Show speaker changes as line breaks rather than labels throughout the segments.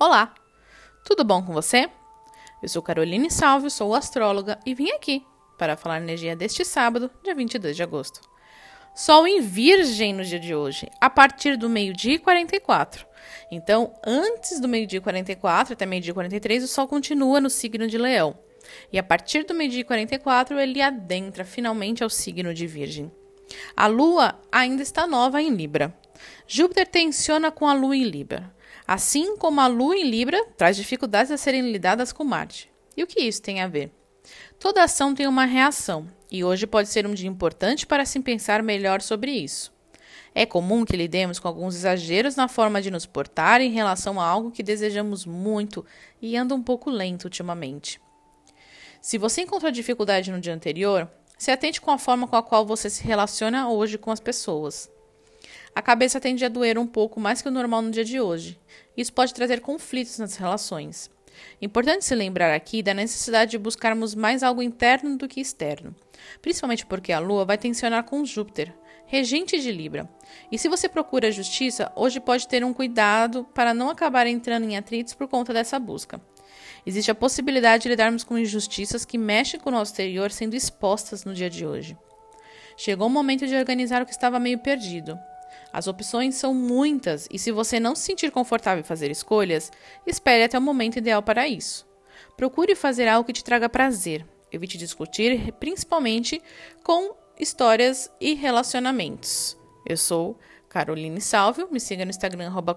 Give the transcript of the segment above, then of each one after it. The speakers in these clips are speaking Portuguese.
Olá, tudo bom com você? Eu sou Caroline Salve, sou astróloga e vim aqui para falar a energia deste sábado, dia 22 de agosto. Sol em Virgem no dia de hoje, a partir do meio-dia e 44. Então, antes do meio-dia e 44 até meio-dia e 43, o Sol continua no signo de Leão. E a partir do meio-dia e 44, ele adentra finalmente ao signo de Virgem. A Lua ainda está nova em Libra. Júpiter tensiona com a Lua em Libra. Assim como a Lua em Libra traz dificuldades a serem lidadas com Marte. E o que isso tem a ver? Toda ação tem uma reação, e hoje pode ser um dia importante para se pensar melhor sobre isso. É comum que lidemos com alguns exageros na forma de nos portar em relação a algo que desejamos muito e anda um pouco lento ultimamente. Se você encontrou dificuldade no dia anterior, se atente com a forma com a qual você se relaciona hoje com as pessoas. A cabeça tende a doer um pouco mais que o normal no dia de hoje. Isso pode trazer conflitos nas relações. Importante se lembrar aqui da necessidade de buscarmos mais algo interno do que externo, principalmente porque a Lua vai tensionar com Júpiter, regente de Libra. E se você procura justiça, hoje pode ter um cuidado para não acabar entrando em atritos por conta dessa busca. Existe a possibilidade de lidarmos com injustiças que mexem com o nosso exterior sendo expostas no dia de hoje. Chegou o momento de organizar o que estava meio perdido. As opções são muitas e se você não se sentir confortável em fazer escolhas, espere até o momento ideal para isso. Procure fazer algo que te traga prazer. Evite discutir, principalmente com histórias e relacionamentos. Eu sou Caroline Salvio, me siga no Instagram, arroba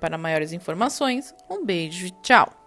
para maiores informações. Um beijo e tchau!